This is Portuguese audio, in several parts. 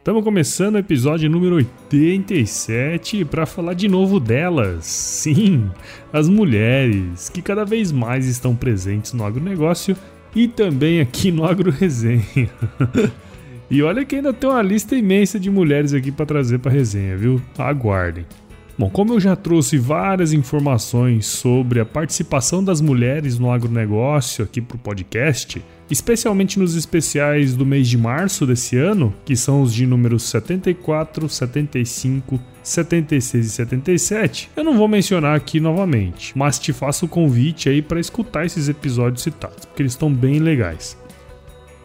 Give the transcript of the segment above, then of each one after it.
Estamos começando o episódio número 87 para falar de novo delas. Sim, as mulheres que cada vez mais estão presentes no agronegócio e também aqui no Agro Resenha. e olha que ainda tem uma lista imensa de mulheres aqui para trazer para resenha, viu? Aguardem. Bom, como eu já trouxe várias informações sobre a participação das mulheres no agronegócio aqui para o podcast, especialmente nos especiais do mês de março desse ano, que são os de números 74, 75, 76 e 77, eu não vou mencionar aqui novamente, mas te faço o convite aí para escutar esses episódios citados, porque eles estão bem legais.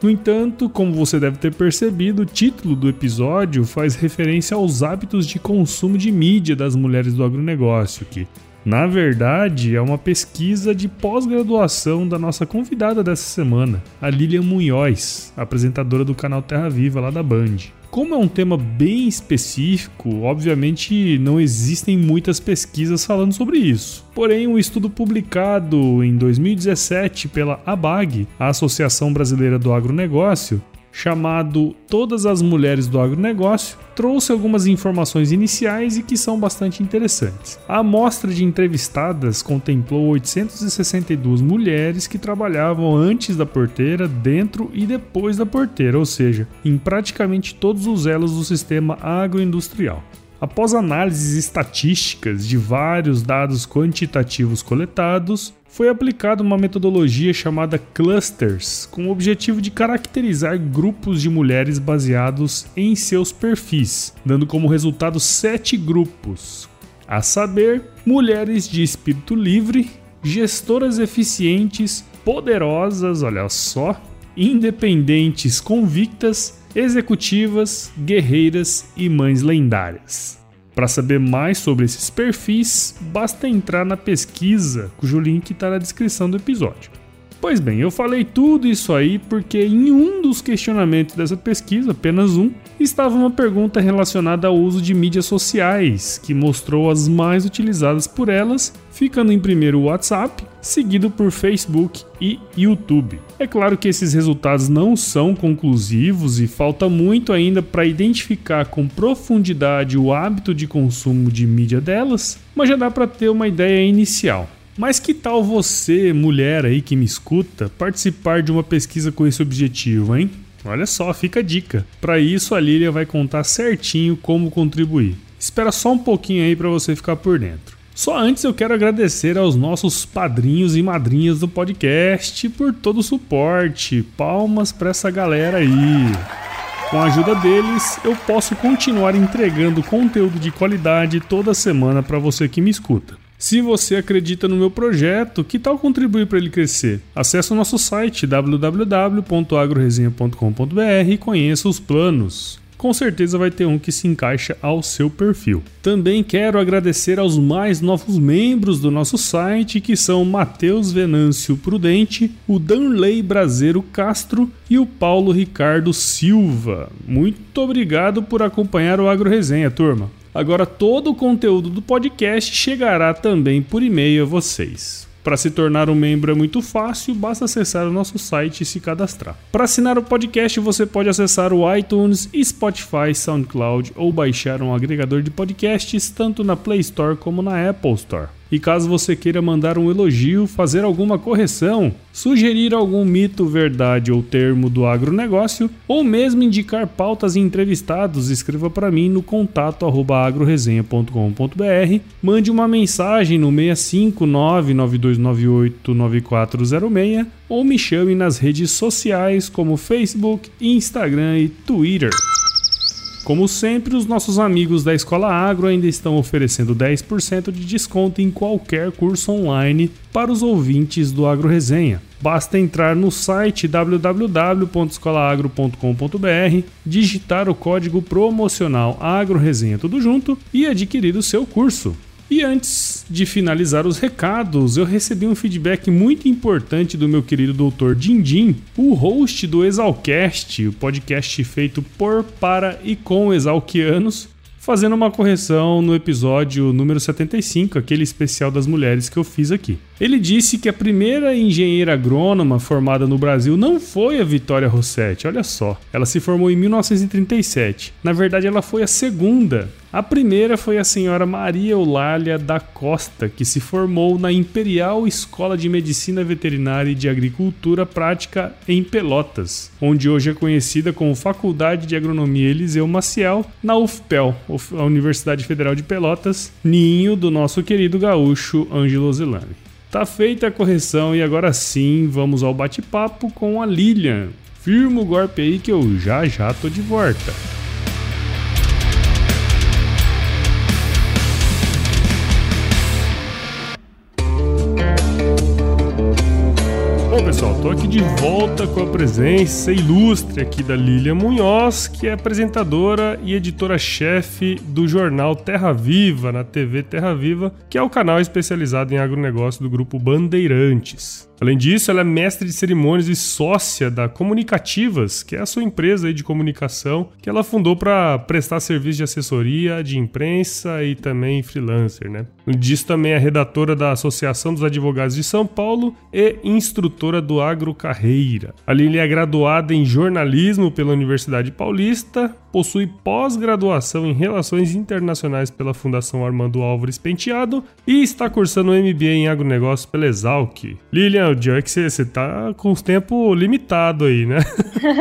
No entanto, como você deve ter percebido, o título do episódio faz referência aos hábitos de consumo de mídia das mulheres do agronegócio, que na verdade, é uma pesquisa de pós-graduação da nossa convidada dessa semana, a Lilian Munhoz, apresentadora do canal Terra Viva lá da Band. Como é um tema bem específico, obviamente não existem muitas pesquisas falando sobre isso. Porém, um estudo publicado em 2017 pela ABAG, a Associação Brasileira do Agronegócio, chamado Todas as Mulheres do Agronegócio, trouxe algumas informações iniciais e que são bastante interessantes. A amostra de entrevistadas contemplou 862 mulheres que trabalhavam antes da porteira, dentro e depois da porteira, ou seja, em praticamente todos os elos do sistema agroindustrial. Após análises estatísticas de vários dados quantitativos coletados, foi aplicada uma metodologia chamada clusters, com o objetivo de caracterizar grupos de mulheres baseados em seus perfis, dando como resultado sete grupos, a saber, mulheres de espírito livre, gestoras eficientes, poderosas, olha só, independentes convictas, executivas, guerreiras e mães lendárias. Para saber mais sobre esses perfis, basta entrar na pesquisa, cujo link está na descrição do episódio. Pois bem, eu falei tudo isso aí porque em um dos questionamentos dessa pesquisa, apenas um, estava uma pergunta relacionada ao uso de mídias sociais, que mostrou as mais utilizadas por elas, ficando em primeiro o WhatsApp, seguido por Facebook e YouTube. É claro que esses resultados não são conclusivos e falta muito ainda para identificar com profundidade o hábito de consumo de mídia delas, mas já dá para ter uma ideia inicial. Mas que tal você, mulher aí que me escuta, participar de uma pesquisa com esse objetivo, hein? Olha só, fica a dica. Para isso a Lilia vai contar certinho como contribuir. Espera só um pouquinho aí para você ficar por dentro. Só antes eu quero agradecer aos nossos padrinhos e madrinhas do podcast por todo o suporte. Palmas para essa galera aí. Com a ajuda deles, eu posso continuar entregando conteúdo de qualidade toda semana para você que me escuta. Se você acredita no meu projeto, que tal contribuir para ele crescer? Acesse o nosso site www.agroresenha.com.br e conheça os planos. Com certeza vai ter um que se encaixa ao seu perfil. Também quero agradecer aos mais novos membros do nosso site, que são Matheus Venâncio Prudente, o Danley Brasileiro Castro e o Paulo Ricardo Silva. Muito obrigado por acompanhar o Agro Resenha, turma. Agora todo o conteúdo do podcast chegará também por e-mail a vocês. Para se tornar um membro é muito fácil, basta acessar o nosso site e se cadastrar. Para assinar o podcast, você pode acessar o iTunes, Spotify, SoundCloud ou baixar um agregador de podcasts tanto na Play Store como na Apple Store. E caso você queira mandar um elogio, fazer alguma correção, sugerir algum mito, verdade ou termo do agronegócio, ou mesmo indicar pautas e entrevistados, escreva para mim no contato agroresenha.com.br, mande uma mensagem no 65992989406 ou me chame nas redes sociais como Facebook, Instagram e Twitter. Como sempre, os nossos amigos da Escola Agro ainda estão oferecendo 10% de desconto em qualquer curso online para os ouvintes do Agro Resenha. Basta entrar no site www.escolaagro.com.br, digitar o código promocional Agro Resenha tudo junto e adquirir o seu curso. E antes de finalizar os recados, eu recebi um feedback muito importante do meu querido doutor Dindim, o host do Exalcast, o podcast feito por, para e com exalquianos, fazendo uma correção no episódio número 75, aquele especial das mulheres que eu fiz aqui. Ele disse que a primeira engenheira agrônoma formada no Brasil não foi a Vitória Rossetti, olha só. Ela se formou em 1937. Na verdade, ela foi a segunda. A primeira foi a senhora Maria Eulália da Costa, que se formou na Imperial Escola de Medicina Veterinária e de Agricultura Prática em Pelotas, onde hoje é conhecida como Faculdade de Agronomia Eliseu Maciel, na UFPEL, a Universidade Federal de Pelotas, ninho do nosso querido gaúcho Ângelo Zelani. Tá feita a correção e agora sim vamos ao bate-papo com a Lilian. Firma o golpe aí que eu já já tô de volta. Pessoal, tô aqui de volta com a presença ilustre aqui da Lilian Munhoz, que é apresentadora e editora-chefe do jornal Terra Viva, na TV Terra Viva, que é o canal especializado em agronegócio do grupo Bandeirantes. Além disso, ela é mestre de cerimônias e sócia da Comunicativas, que é a sua empresa de comunicação, que ela fundou para prestar serviço de assessoria, de imprensa e também freelancer, né? Disso também é redatora da Associação dos Advogados de São Paulo e instrutora do Agro Carreira. A Lili é graduada em jornalismo pela Universidade Paulista, possui pós-graduação em Relações Internacionais pela Fundação Armando Álvares Penteado e está cursando MBA em Agronegócio pela Exalc. Lilian, o dia é que você tá com o tempo limitado aí, né?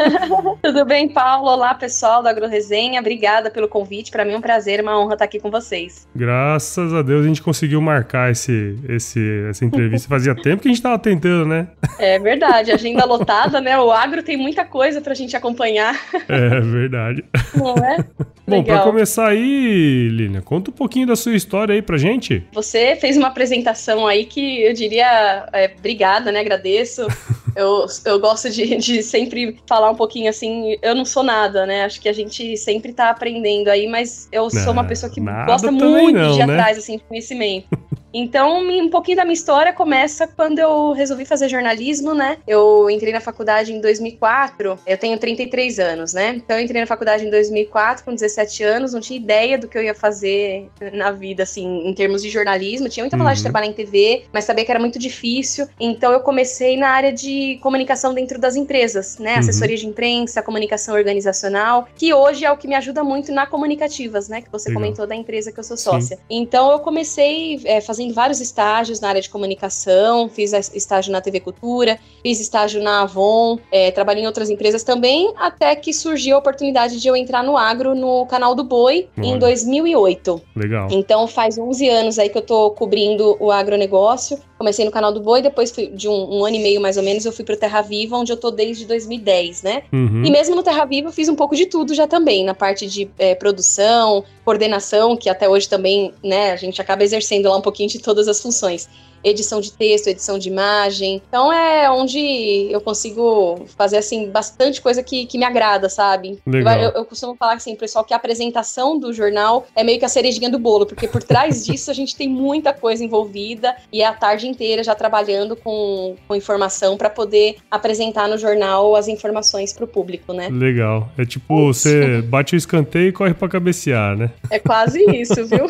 Tudo bem, Paulo? Olá, pessoal do Agro Resenha. Obrigada pelo convite. Para mim é um prazer, uma honra estar aqui com vocês. Graças a Deus a gente conseguiu marcar esse, esse, essa entrevista. Fazia tempo que a gente estava tentando, né? É verdade, agenda lotada, né? O agro tem muita coisa para a gente acompanhar. É verdade. Não é? Bom, para começar aí, Lina, conta um pouquinho da sua história aí pra gente. Você fez uma apresentação aí que eu diria, é, obrigada, né? Agradeço. Eu, eu gosto de, de sempre falar um pouquinho assim, eu não sou nada, né? Acho que a gente sempre tá aprendendo aí, mas eu sou uma pessoa que gosta muito não, de ir né? atrás assim, de conhecimento. Então, um pouquinho da minha história começa quando eu resolvi fazer jornalismo, né? Eu entrei na faculdade em 2004, eu tenho 33 anos, né? Então, eu entrei na faculdade em 2004, com 17 anos, não tinha ideia do que eu ia fazer na vida, assim, em termos de jornalismo. Tinha muita vontade uhum. de trabalhar em TV, mas sabia que era muito difícil. Então, eu comecei na área de comunicação dentro das empresas, né? Uhum. Assessoria de imprensa, comunicação organizacional, que hoje é o que me ajuda muito na Comunicativas, né? Que você Legal. comentou da empresa que eu sou sócia. Sim. Então, eu comecei é, fazendo fazendo vários estágios na área de comunicação, fiz estágio na TV Cultura, fiz estágio na Avon, é, trabalhei em outras empresas também, até que surgiu a oportunidade de eu entrar no agro no canal do Boi Olha. em 2008. Legal. Então faz 11 anos aí que eu tô cobrindo o agronegócio. Comecei no canal do Boi, depois de um, um, ano e meio mais ou menos eu fui pro Terra Viva, onde eu tô desde 2010, né? Uhum. E mesmo no Terra Viva eu fiz um pouco de tudo já também, na parte de é, produção, coordenação, que até hoje também, né, a gente acaba exercendo lá um pouquinho de todas as funções edição de texto, edição de imagem. Então é onde eu consigo fazer, assim, bastante coisa que, que me agrada, sabe? Legal. Eu, eu costumo falar assim, pessoal, que a apresentação do jornal é meio que a cerejinha do bolo, porque por trás disso a gente tem muita coisa envolvida e é a tarde inteira já trabalhando com, com informação para poder apresentar no jornal as informações para o público, né? Legal. É tipo, você bate o escanteio e corre para cabecear, né? É quase isso, viu?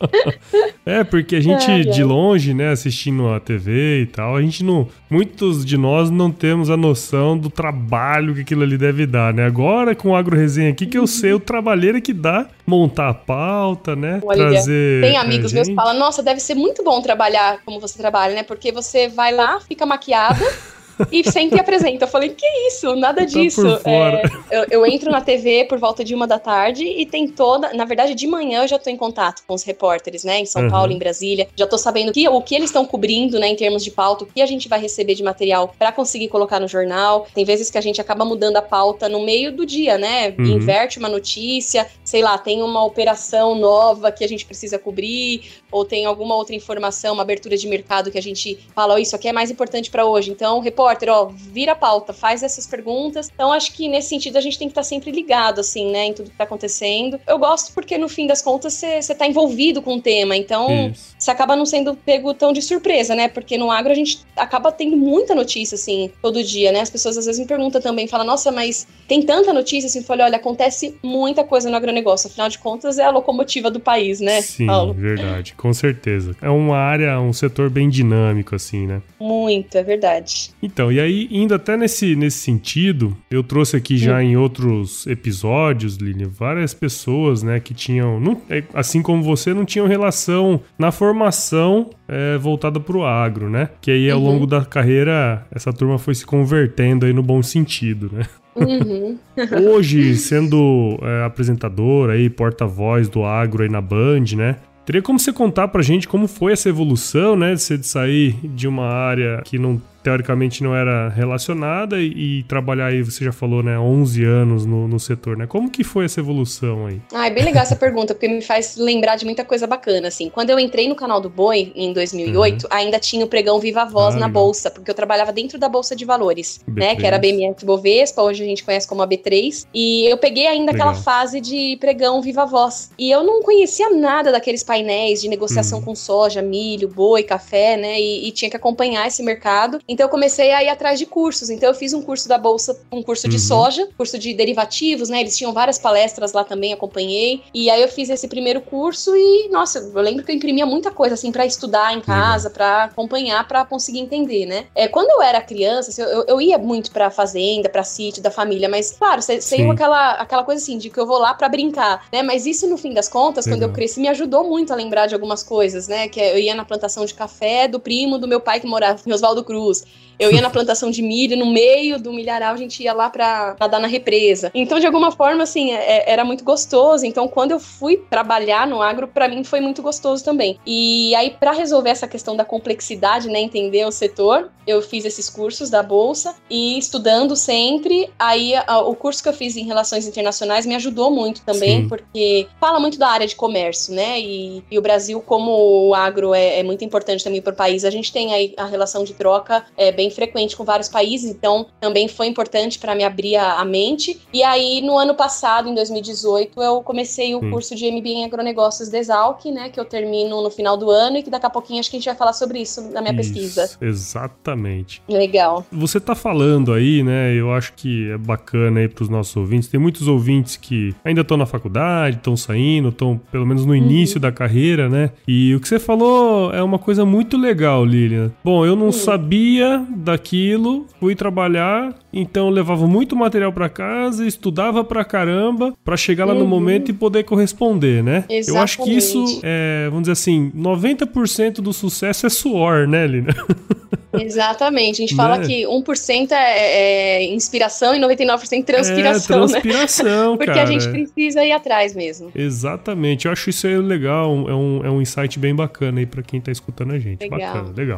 é, porque a gente, é, de longe, né, né, assistindo a TV e tal, a gente não. Muitos de nós não temos a noção do trabalho que aquilo ali deve dar, né? Agora com o Agro Resenha aqui que eu sei o trabalheiro que dá montar a pauta, né? Olha, trazer. Tem amigos meus que falam: nossa, deve ser muito bom trabalhar como você trabalha, né? Porque você vai lá, fica maquiada. e sempre apresenta. Eu falei, que isso? Nada tá disso. É, eu, eu, entro na TV por volta de uma da tarde e tem toda. Na verdade, de manhã eu já tô em contato com os repórteres, né? Em São uhum. Paulo, em Brasília. Já tô sabendo que, o que eles estão cobrindo, né, em termos de pauta, o que a gente vai receber de material para conseguir colocar no jornal. Tem vezes que a gente acaba mudando a pauta no meio do dia, né? Uhum. Inverte uma notícia, sei lá, tem uma operação nova que a gente precisa cobrir, ou tem alguma outra informação, uma abertura de mercado que a gente fala, oh, isso aqui é mais importante para hoje. Então, repórter ó, vira a pauta, faz essas perguntas. Então, acho que nesse sentido a gente tem que estar tá sempre ligado, assim, né, em tudo que tá acontecendo. Eu gosto porque, no fim das contas, você tá envolvido com o tema, então você acaba não sendo pego tão de surpresa, né? Porque no agro a gente acaba tendo muita notícia, assim, todo dia, né? As pessoas às vezes me perguntam também, falam, nossa, mas tem tanta notícia, assim, eu falei, olha, acontece muita coisa no agronegócio, afinal de contas é a locomotiva do país, né? Sim, Paulo? verdade, com certeza. É uma área, um setor bem dinâmico, assim, né? Muito, é verdade. Então, e aí, indo até nesse, nesse sentido, eu trouxe aqui já em outros episódios, Lili, várias pessoas, né, que tinham, não, é, assim como você, não tinham relação na formação é, voltada para o agro, né? Que aí, ao uhum. longo da carreira, essa turma foi se convertendo aí no bom sentido, né? Uhum. Hoje, sendo é, apresentador aí, porta-voz do agro aí na Band, né? Teria como você contar pra gente como foi essa evolução, né? De você sair de uma área que não teoricamente não era relacionada e, e, trabalhar aí, você já falou, né, 11 anos no, no setor, né? Como que foi essa evolução aí? Ah, é bem legal essa pergunta, porque me faz lembrar de muita coisa bacana, assim. Quando eu entrei no canal do Boi, em 2008, uhum. ainda tinha o pregão Viva Voz ah, na legal. Bolsa, porque eu trabalhava dentro da Bolsa de Valores, B3. né, que era a BMF Bovespa, hoje a gente conhece como a B3, e eu peguei ainda legal. aquela fase de pregão Viva Voz. E eu não conhecia nada daqueles painéis de negociação uhum. com soja, milho, boi, café, né, e, e tinha que acompanhar esse mercado. Então eu comecei a ir atrás de cursos. Então eu fiz um curso da bolsa, um curso de uhum. soja, curso de derivativos, né? Eles tinham várias palestras lá também, acompanhei. E aí eu fiz esse primeiro curso e, nossa, eu lembro que eu imprimia muita coisa assim para estudar em casa, uhum. para acompanhar, para conseguir entender, né? É, quando eu era criança, assim, eu, eu ia muito para fazenda, para sítio da família, mas claro, sem aquela aquela coisa assim de que eu vou lá para brincar, né? Mas isso no fim das contas, quando eu cresci, me ajudou muito a lembrar de algumas coisas, né? Que eu ia na plantação de café do primo do meu pai que morava em Oswaldo Cruz. Eu ia na plantação de milho, no meio do milharal a gente ia lá pra nadar na represa. Então, de alguma forma, assim, é, é era muito gostoso. Então, quando eu fui trabalhar no agro, para mim foi muito gostoso também. E aí, para resolver essa questão da complexidade, né, entender o setor, eu fiz esses cursos da bolsa e estudando sempre. Aí, a, o curso que eu fiz em relações internacionais me ajudou muito também, Sim. porque fala muito da área de comércio, né? E, e o Brasil, como o agro é, é muito importante também para o país, a gente tem aí a relação de troca é, bem frequente com vários países, então também foi importante para me abrir a, a, mente. E aí, no ano passado, em 2018, eu comecei o hum. curso de MBA em Agronegócios da Exalc, né, que eu termino no final do ano e que daqui a pouquinho acho que a gente vai falar sobre isso na minha isso, pesquisa. Exatamente. Legal. Você tá falando aí, né, eu acho que é bacana aí pros nossos ouvintes, tem muitos ouvintes que ainda estão na faculdade, estão saindo, estão pelo menos no início uhum. da carreira, né, e o que você falou é uma coisa muito legal, Lilian. Bom, eu não uhum. sabia daquilo, fui trabalhar, então levava muito material para casa, estudava pra caramba, para chegar lá uhum. no momento e poder corresponder, né? Exatamente. Eu acho que isso é, vamos dizer assim, 90% do sucesso é suor, né, Lina? Exatamente. A gente fala né? que 1% é, é inspiração e 99% transpiração, é, transpiração, né? Porque cara. a gente precisa ir atrás mesmo. Exatamente. Eu acho isso aí legal, é um, é um insight bem bacana aí para quem tá escutando a gente. Legal. Bacana, legal.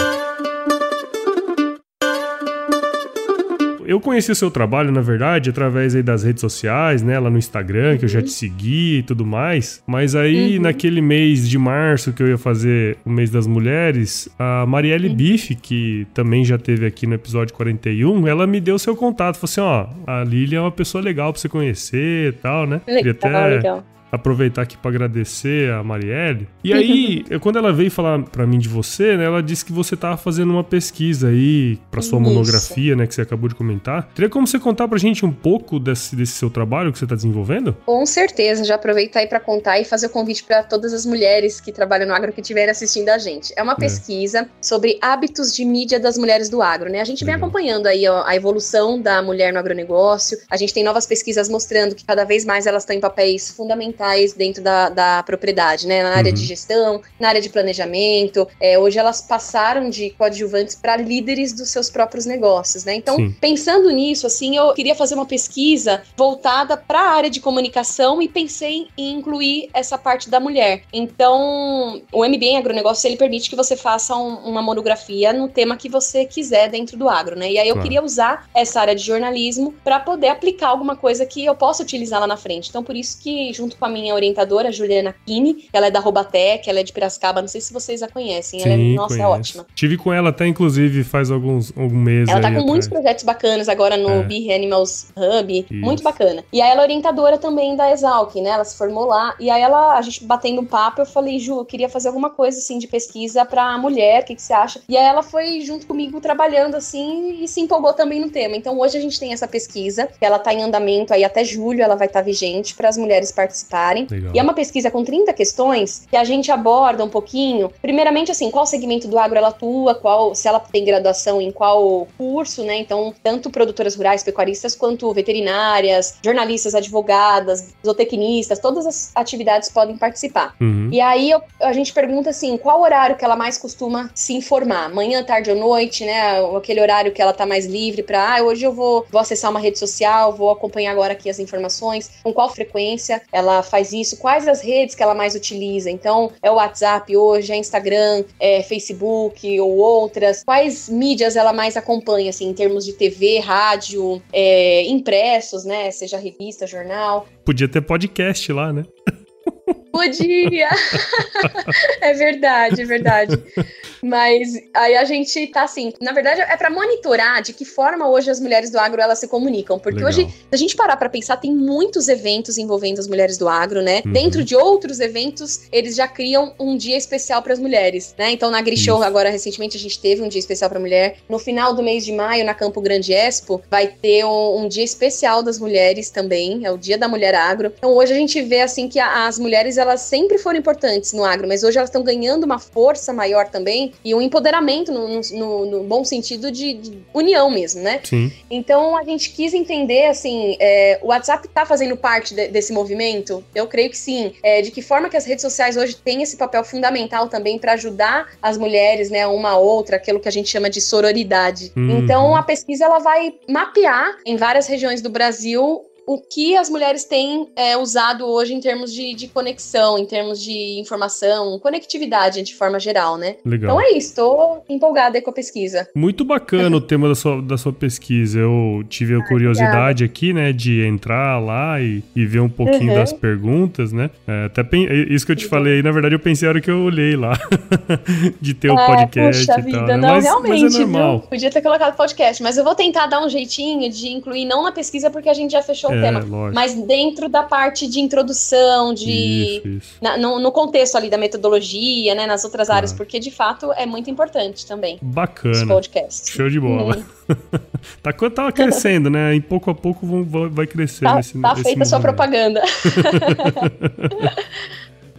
Eu conheci o seu trabalho, na verdade, através aí das redes sociais, né? Lá no Instagram, que eu já te segui e tudo mais. Mas aí, uhum. naquele mês de março que eu ia fazer o mês das mulheres, a Marielle uhum. Bife, que também já teve aqui no episódio 41, ela me deu seu contato. Falou assim: ó, a Lilian é uma pessoa legal pra você conhecer e tal, né? Legal, até... legal aproveitar aqui para agradecer a Marielle. E aí, eu, quando ela veio falar para mim de você, né, ela disse que você tava fazendo uma pesquisa aí para sua Isso. monografia, né, que você acabou de comentar. Teria como você contar pra gente um pouco desse, desse seu trabalho que você tá desenvolvendo? Com certeza, já aproveitar aí para contar e fazer o convite para todas as mulheres que trabalham no agro que estiverem assistindo a gente. É uma é. pesquisa é. sobre hábitos de mídia das mulheres do agro, né? A gente vem acompanhando aí a evolução da mulher no agronegócio. A gente tem novas pesquisas mostrando que cada vez mais elas estão em papéis fundamentais dentro da, da propriedade, né? Na área uhum. de gestão, na área de planejamento. É, hoje elas passaram de coadjuvantes para líderes dos seus próprios negócios, né? Então, Sim. pensando nisso, assim, eu queria fazer uma pesquisa voltada para a área de comunicação e pensei em incluir essa parte da mulher. Então, o MBA em agronegócio ele permite que você faça um, uma monografia no tema que você quiser dentro do agro, né? E aí eu claro. queria usar essa área de jornalismo para poder aplicar alguma coisa que eu possa utilizar lá na frente. Então, por isso que, junto com a minha orientadora, Juliana Kini, ela é da Robatec, ela é de Piracicaba, não sei se vocês a conhecem. Ela é, Sim, é, nossa, conheço. é ótima. Tive com ela até, inclusive, faz alguns, alguns meses. Ela tá com atrás. muitos projetos bacanas agora no é. Bee Animals Hub, isso. muito bacana. E aí ela é orientadora também da Exalc, né? Ela se formou lá. E aí ela, a gente batendo um papo, eu falei, Ju, eu queria fazer alguma coisa assim de pesquisa pra mulher, o que, que você acha? E aí ela foi junto comigo trabalhando assim e se empolgou também no tema. Então hoje a gente tem essa pesquisa, ela tá em andamento aí até julho, ela vai estar tá vigente para as mulheres participarem. Legal. E é uma pesquisa com 30 questões que a gente aborda um pouquinho. Primeiramente, assim, qual segmento do agro ela atua, qual, se ela tem graduação em qual curso, né? Então, tanto produtoras rurais, pecuaristas, quanto veterinárias, jornalistas, advogadas, zootecnistas, todas as atividades podem participar. Uhum. E aí eu, a gente pergunta assim, qual horário que ela mais costuma se informar? Manhã, tarde ou noite, né? Aquele horário que ela tá mais livre para, ah, hoje eu vou, vou acessar uma rede social, vou acompanhar agora aqui as informações, com qual frequência ela faz isso, quais as redes que ela mais utiliza. Então, é o WhatsApp hoje, é Instagram, é Facebook ou outras. Quais mídias ela mais acompanha, assim, em termos de TV, rádio, é, impressos, né? Seja revista, jornal. Podia ter podcast lá, né? Podia! é verdade, é verdade. Mas aí a gente tá assim, na verdade é para monitorar de que forma hoje as mulheres do agro elas se comunicam, porque Legal. hoje, se a gente parar para pensar, tem muitos eventos envolvendo as mulheres do agro, né? Uhum. Dentro de outros eventos, eles já criam um dia especial para as mulheres, né? Então na Grishow agora recentemente a gente teve um dia especial para mulher. No final do mês de maio na Campo Grande Expo vai ter um, um dia especial das mulheres também, é o Dia da Mulher Agro. Então hoje a gente vê assim que a, as mulheres elas sempre foram importantes no agro, mas hoje elas estão ganhando uma força maior também e um empoderamento no, no, no bom sentido de, de, união mesmo, né? Sim. Então a gente quis entender, assim, é, o WhatsApp está fazendo parte de, desse movimento? Eu creio que sim. É, de que forma que as redes sociais hoje têm esse papel fundamental também para ajudar as mulheres, né, uma a outra, aquilo que a gente chama de sororidade. Uhum. Então a pesquisa ela vai mapear em várias regiões do Brasil o que as mulheres têm é, usado hoje em termos de, de, conexão, em termos de informação, conectividade de forma geral, né? Legal. Então é isso, estou empolgada com a pesquisa. Muito bacana o tema da sua, da sua pesquisa. Eu tive a curiosidade aqui, né, de entrar lá e, e ver um pouquinho uhum. das perguntas, né? É, até isso que eu te uhum. falei, na verdade eu pensei a hora que eu olhei lá, de ter o é, podcast puxa e tal. Vida, né? Não, mas, realmente, mas é normal. Viu? Podia ter colocado podcast, mas eu vou tentar dar um jeitinho de incluir, não na pesquisa, porque a gente já fechou é, tema, lógico. mas dentro da parte de introdução, de isso, isso. Na, no, no, contexto ali da metodologia, né, nas outras áreas, porque de fato é muito importante também. Bacana. Os podcasts. Show de bola. Hum. tá, tá crescendo, né? Em pouco a pouco vão, vai crescer. Tá, nesse, tá feita a sua propaganda.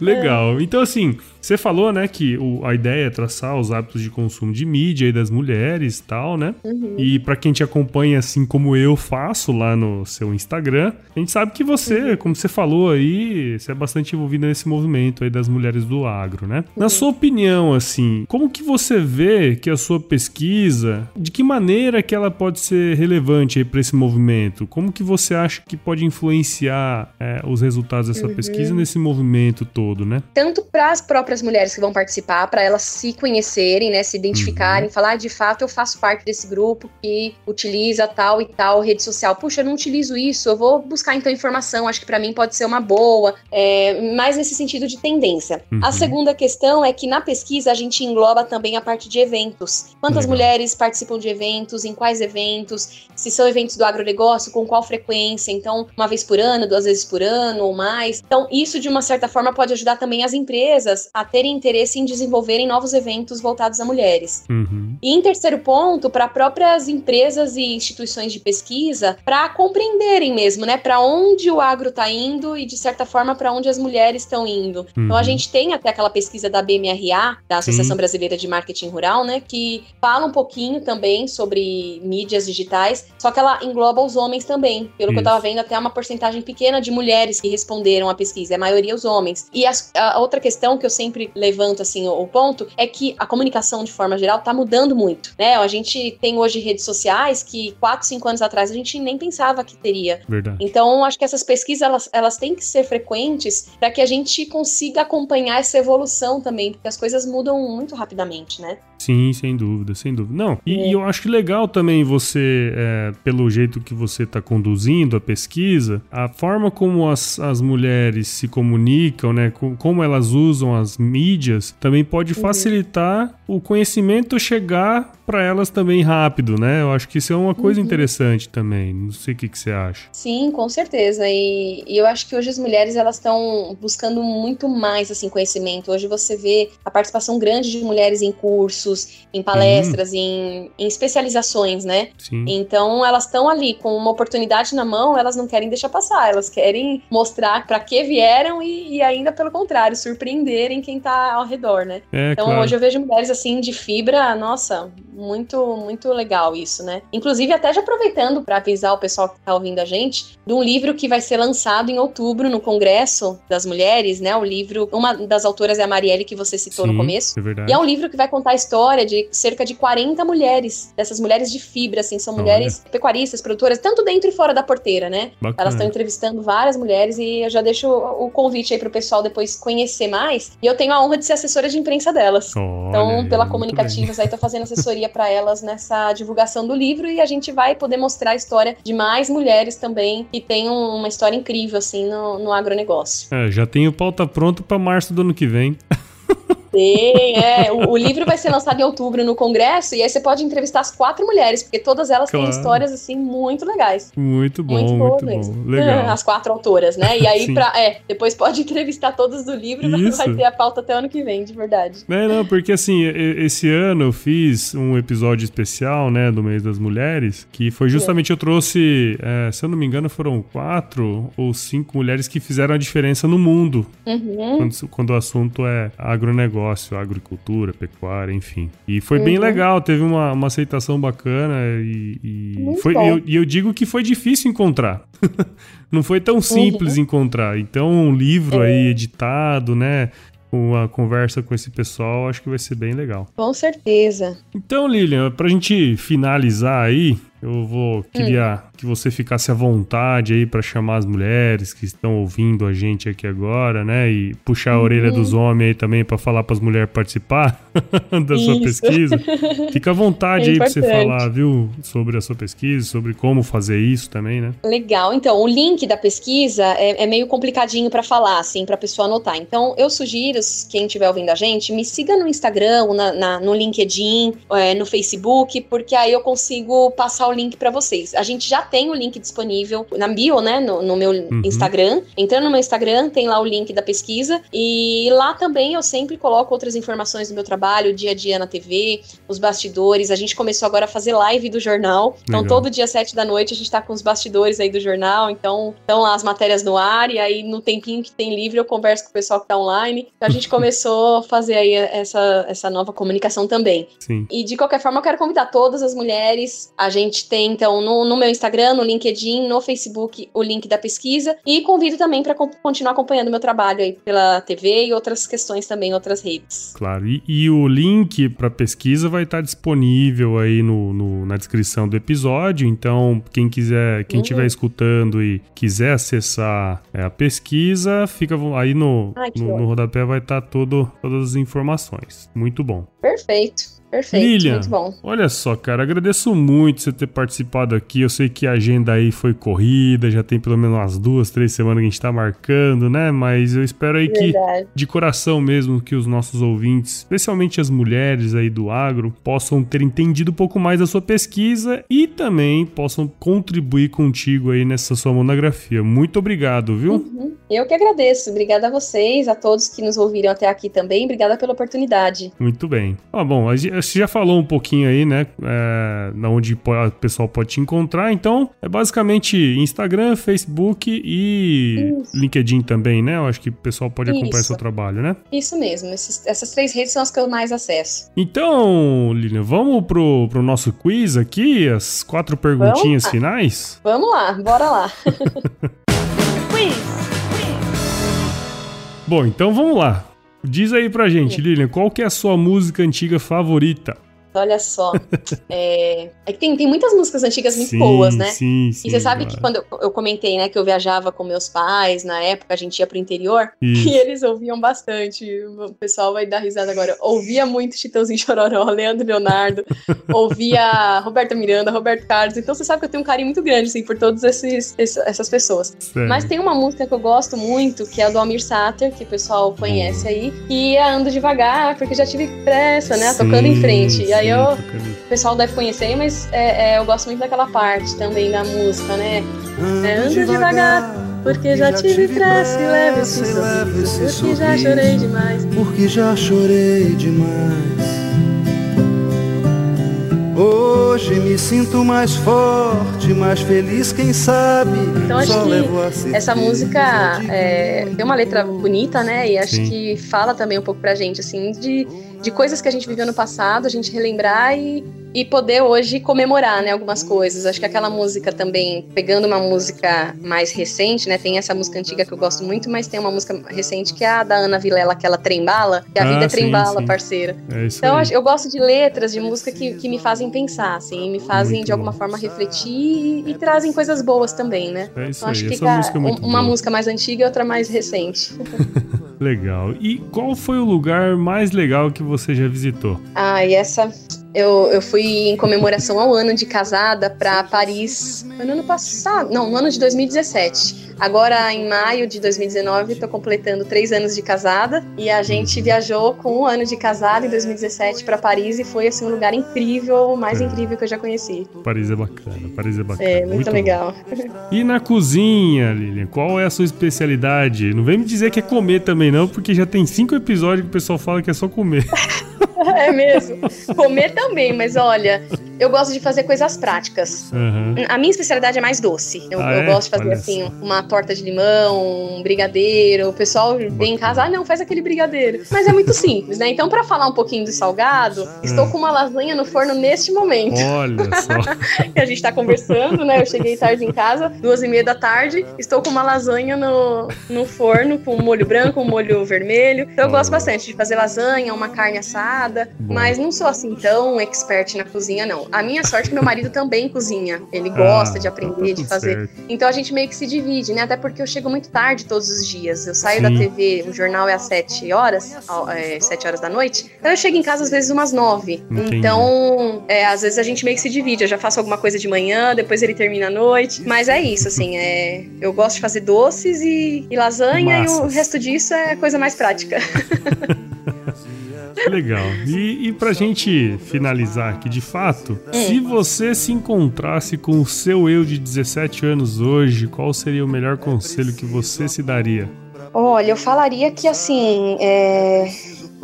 Legal. Então, assim, você falou, né, que o, a ideia é traçar os hábitos de consumo de mídia e das mulheres e tal, né? Uhum. E para quem te acompanha, assim como eu faço lá no seu Instagram, a gente sabe que você, uhum. como você falou aí, você é bastante envolvida nesse movimento aí das mulheres do agro, né? Uhum. Na sua opinião, assim, como que você vê que a sua pesquisa, de que maneira que ela pode ser relevante para esse movimento? Como que você acha que pode influenciar é, os resultados dessa uhum. pesquisa nesse movimento todo, né? Tanto para as próprias próprias mulheres que vão participar, para elas se conhecerem, né, se identificarem, uhum. falar, ah, de fato, eu faço parte desse grupo que utiliza tal e tal rede social. Puxa, eu não utilizo isso, eu vou buscar então informação, acho que para mim pode ser uma boa, é, mais nesse sentido de tendência. Uhum. A segunda questão é que na pesquisa a gente engloba também a parte de eventos. Quantas Legal. mulheres participam de eventos, em quais eventos, se são eventos do agronegócio, com qual frequência, então uma vez por ano, duas vezes por ano ou mais. Então, isso de uma certa forma pode ajudar também as empresas a terem interesse em desenvolverem novos eventos voltados a mulheres. Uhum. E em terceiro ponto, para próprias empresas e instituições de pesquisa, para compreenderem mesmo, né, para onde o agro está indo e de certa forma para onde as mulheres estão indo. Uhum. Então a uhum. gente tem até aquela pesquisa da BMRA, da Associação Sim. Brasileira de Marketing Rural, né, que fala um pouquinho também sobre mídias digitais, só que ela engloba os homens também. Pelo Isso. que eu estava vendo, até uma porcentagem pequena de mulheres que responderam à pesquisa, a maioria os homens. E a, a outra questão que eu sempre levanto assim o, o, ponto é que a comunicação de forma geral está mudando muito, né? A gente tem hoje redes sociais que 4, 5 anos atrás a gente nem pensava que teria. Verdade. Então, acho que essas pesquisas elas, elas têm que ser frequentes para que a gente consiga acompanhar essa evolução também, porque as coisas mudam muito rapidamente, né? Sim, sem dúvida, sem dúvida. Não, e, é. e eu acho que legal também você, é, pelo jeito que você está conduzindo a pesquisa, a forma como as, as mulheres se comunicam, né, como elas usam as mídias, também pode uhum. facilitar o conhecimento chegar para elas também rápido, né? Eu acho que isso é uma coisa uhum. interessante também. Não sei o que, que você acha. Sim, com certeza. E, e eu acho que hoje as mulheres elas estão buscando muito mais assim conhecimento. Hoje você vê a participação grande de mulheres em cursos, em palestras, uhum. em, em especializações, né? Sim. Então elas estão ali com uma oportunidade na mão, elas não querem deixar passar, elas querem mostrar para que vieram e, e, ainda pelo contrário, surpreenderem quem tá ao redor, né? É, então claro. hoje eu vejo mulheres assim de fibra, nossa, muito, muito legal isso, né? Inclusive, até já aproveitando para avisar o pessoal que está ouvindo a gente, de um livro que vai ser lançado em outubro no Congresso das Mulheres, né? O livro, uma das autoras é a Marielle, que você citou Sim, no começo. É verdade. E é um livro que vai contar a história de cerca de 40 mulheres, dessas mulheres de fibra, assim, são mulheres Olha. pecuaristas, produtoras, tanto dentro e fora da porteira, né? Bacana. Elas estão entrevistando várias mulheres e eu já deixo o convite aí pro pessoal depois conhecer mais. E eu tenho a honra de ser assessora de imprensa delas. Olha, então, pela Comunicativas aí, tô fazendo assessoria para elas nessa divulgação do livro e a gente vai poder mostrar a história de mais mulheres também que têm uma história incrível assim no, no agronegócio. É, já tenho pauta pronto para março do ano que vem. Tem, é. O, o, livro vai ser lançado em outubro no Congresso e aí você pode entrevistar as quatro mulheres, porque todas elas claro. têm histórias, assim, muito legais. Muito bom, muito, muito bom. Legal. As quatro autoras, né? E aí, pra, é, depois pode entrevistar todas do livro e vai ter a pauta até ano que vem, de verdade. É, não, porque assim, esse ano eu fiz um episódio especial, né, do mês das mulheres, que foi justamente, é. eu trouxe, é, se eu não me engano, foram quatro ou cinco mulheres que fizeram a diferença no mundo. Uhum. Quando, quando o assunto é agronegócio agronegócio, agricultura, pecuária, enfim. E foi uhum. bem legal, teve uma, uma aceitação bacana e, e foi, eu, e eu digo que foi difícil encontrar. Não foi tão simples uhum. encontrar. Então, um livro é. aí editado, né? uma conversa com esse pessoal, acho que vai ser bem legal. Com certeza. Então, Lilian, pra gente finalizar aí, eu vou queria hum. Que você ficasse à vontade aí para chamar as mulheres que estão ouvindo a gente aqui agora, né? E puxar a uhum. orelha dos homens aí também para falar para as mulheres participar da Isso. sua pesquisa. Fica à vontade é aí para você falar, viu, sobre a sua pesquisa, sobre como fazer isso também, né? Legal. Então, o link da pesquisa é, é meio complicadinho para falar, assim, para pessoa anotar. Então, eu sugiro quem estiver ouvindo a gente, me siga no Instagram, na, na no LinkedIn, é, no Facebook, porque aí eu consigo passar o link para vocês. A gente já tem o link disponível na bio, né, no, no meu uhum. Instagram. Entrando no meu Instagram, tem lá o link da pesquisa e lá também eu sempre coloco outras informações do meu trabalho, dia a dia na TV, os bastidores. A gente começou agora a fazer live do jornal. Então, Legal. todo dia sete da noite a gente tá com os bastidores aí do jornal. Então, estão lá as matérias no ar e aí no tempinho que tem livre eu converso com o pessoal que tá online. Então, a gente começou a fazer aí essa, essa nova comunicação também. Sim. E de qualquer forma, eu quero convidar todas as mulheres. A gente gente tem, então, no, no, meu Instagram, no LinkedIn, no Facebook, o link da pesquisa. E convido também para continuar acompanhando meu trabalho aí pela TV e outras questões também, outras redes. Claro. E, e o link para pesquisa vai estar disponível aí no, no, na descrição do episódio. Então, quem quiser, quem estiver uhum. escutando e quiser acessar é, a pesquisa, fica aí no, Ai, no, no rodapé vai estar todo, todas as informações. Muito bom. Perfeito. Perfeito, Lilian, muito bom. Olha só, cara, agradeço muito você ter participado aqui. Eu sei que a agenda aí foi corrida, já tem pelo menos umas duas, três semanas que a gente tá marcando, né? Mas eu espero aí Verdade. que, de coração mesmo, que os nossos ouvintes, especialmente as mulheres aí do agro, possam ter entendido um pouco mais da sua pesquisa e também possam contribuir contigo aí nessa sua monografia. Muito obrigado, viu? Uhum. Eu que agradeço. Obrigada a vocês, a todos que nos ouviram até aqui também. Obrigada pela oportunidade. Muito bem. Ah, bom, a gente você já falou um pouquinho aí, né? É, onde o pessoal pode te encontrar. Então, é basicamente Instagram, Facebook e Isso. LinkedIn também, né? Eu acho que o pessoal pode acompanhar Isso. seu trabalho, né? Isso mesmo. Esses, essas três redes são as que eu mais acesso. Então, Lilian, vamos pro, pro nosso quiz aqui, as quatro perguntinhas vamos finais? Vamos lá, bora lá. quiz. Bom, então vamos lá. Diz aí pra gente, Lilian, qual que é a sua música antiga favorita? Olha só. é... é, que tem, tem muitas músicas antigas muito sim, boas, né? Sim, sim. E você sabe claro. que quando eu, eu, comentei, né, que eu viajava com meus pais, na época a gente ia pro interior, Isso. e eles ouviam bastante. O pessoal vai dar risada agora. Ouvia muito Chitãozinho Chororó, Leandro Leonardo, ouvia Roberta Miranda, Roberto Carlos. Então você sabe que eu tenho um carinho muito grande, assim, por todas essas pessoas. Sério? Mas tem uma música que eu gosto muito, que é a do Almir Sater, que o pessoal conhece aí, que é Ando Devagar, porque já tive pressa, né, tocando em frente. E aí eu, o pessoal deve conhecer, mas é, é, eu gosto muito daquela parte também da música, né? É, ando devagar, porque já tive pressa e leve esse sorriso, porque já chorei demais. Porque já chorei demais. Hoje me sinto mais forte, mais feliz, quem sabe. Então acho que essa música é, tem uma letra bonita, né? E acho Sim. que fala também um pouco pra gente, assim, de de coisas que a gente viveu no passado, a gente relembrar e, e poder hoje comemorar, né, algumas coisas. Acho que aquela música também, pegando uma música mais recente, né, tem essa música antiga que eu gosto muito, mas tem uma música recente que é a da Ana Vilela, aquela Trembala, que a ah, vida é trembala, parceira. É então aí. eu gosto de letras, de música que, que me fazem pensar, assim, me fazem muito de alguma bom. forma refletir e, e, trazem coisas boas também, né? É isso então, acho aí. que Essa música é muito uma boa. música mais antiga e outra mais recente. Legal. E qual foi o lugar mais legal que você já visitou? Ah, e essa eu, eu fui em comemoração ao ano de casada para Paris. No ano passado? Não, no ano de 2017. Agora, em maio de 2019, estou completando três anos de casada e a gente viajou com um ano de casada em 2017 para Paris e foi assim um lugar incrível, o mais é. incrível que eu já conheci. Paris é bacana, Paris é bacana. É, muito, muito legal. E na cozinha, Lilian, qual é a sua especialidade? Não vem me dizer que é comer também não, porque já tem cinco episódios que o pessoal fala que é só comer. é mesmo. Comer também, mas olha, eu gosto de fazer coisas práticas. Uhum. A minha especialidade é mais doce. Eu, ah, eu é? gosto de fazer Olha assim, uma torta de limão, um brigadeiro. O pessoal vem em casa, ah, não, faz aquele brigadeiro. Mas é muito simples, né? Então, para falar um pouquinho do salgado, estou com uma lasanha no forno neste momento. Olha só. que a gente tá conversando, né? Eu cheguei tarde em casa, duas e meia da tarde, estou com uma lasanha no, no forno, com um molho branco, um molho vermelho. Então, eu gosto bastante de fazer lasanha, uma carne assada, Bom. mas não sou assim tão expert na cozinha, não. A minha sorte é que meu marido também cozinha. Ele ah, gosta de aprender, tá de fazer. Certo. Então a gente meio que se divide, né? Até porque eu chego muito tarde todos os dias. Eu saio Sim. da TV, o jornal é às 7 horas, é, 7 horas da noite. Então eu chego em casa às vezes umas 9. Entendi. Então, é, às vezes a gente meio que se divide. Eu já faço alguma coisa de manhã, depois ele termina à noite. Mas é isso, assim, é, eu gosto de fazer doces e, e lasanha Massas. e o resto disso é coisa mais prática. Legal. E, e pra gente finalizar aqui, de fato, hum. se você se encontrasse com o seu eu de 17 anos hoje, qual seria o melhor conselho que você se daria? Olha, eu falaria que assim, é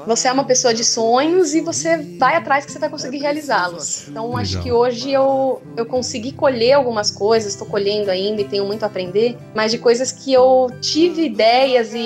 você é uma pessoa de sonhos e você vai atrás que você vai conseguir realizá-los. Então, Legal. acho que hoje eu, eu consegui colher algumas coisas, estou colhendo ainda e tenho muito a aprender, mas de coisas que eu tive ideias e,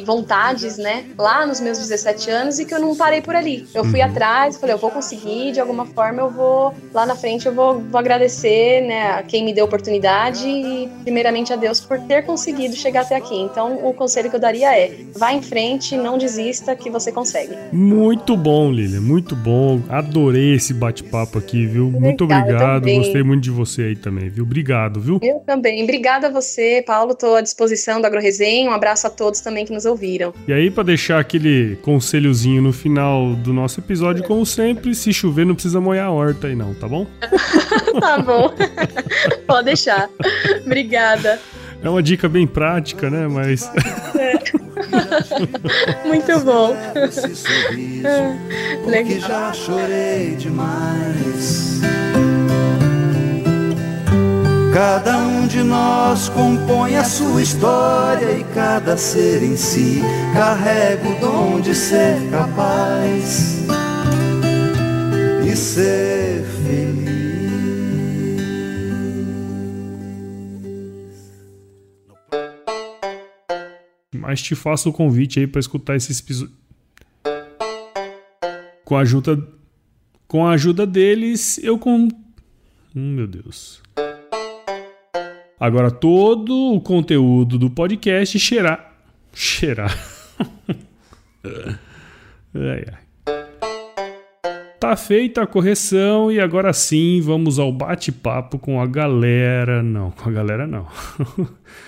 e, vontades, né, lá nos meus 17 anos e que eu não parei por ali. Eu fui uhum. atrás, falei, eu vou conseguir, de alguma forma eu vou, lá na frente eu vou, vou agradecer, né, a quem me deu a oportunidade e primeiramente a Deus por ter conseguido chegar até aqui. Então, o conselho que eu daria é, vá em frente, não desista que você consegue. Muito bom, Lilian, muito bom. Adorei esse bate-papo aqui, viu? Muito obrigado. Gostei muito de você aí também, viu? Obrigado, viu? Eu também. Obrigada a você, Paulo. Estou à disposição do AgroResenha. Um abraço a todos também que nos ouviram. E aí, para deixar aquele conselhozinho no final do nosso episódio, como sempre, se chover não precisa molhar a horta aí não, tá bom? tá bom. Pode deixar. Obrigada. É uma dica bem prática, né? Mas. É. Muito bom. Legal. já chorei demais. Cada um de nós compõe a sua história e cada ser em si carrega o dom de ser capaz e ser Mas te faço o convite aí para escutar esses episódios. Com a ajuda com a ajuda deles, eu com Hum, meu Deus. Agora todo o conteúdo do podcast cheirar cheirar. ai, ai. Tá feita a correção e agora sim vamos ao bate-papo com a galera. Não, com a galera não.